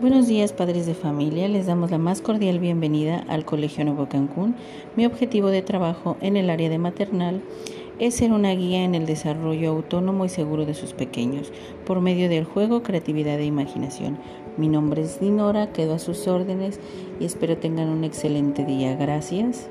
Buenos días padres de familia, les damos la más cordial bienvenida al Colegio Nuevo Cancún. Mi objetivo de trabajo en el área de maternal es ser una guía en el desarrollo autónomo y seguro de sus pequeños, por medio del juego, creatividad e imaginación. Mi nombre es Dinora, quedo a sus órdenes y espero tengan un excelente día. Gracias.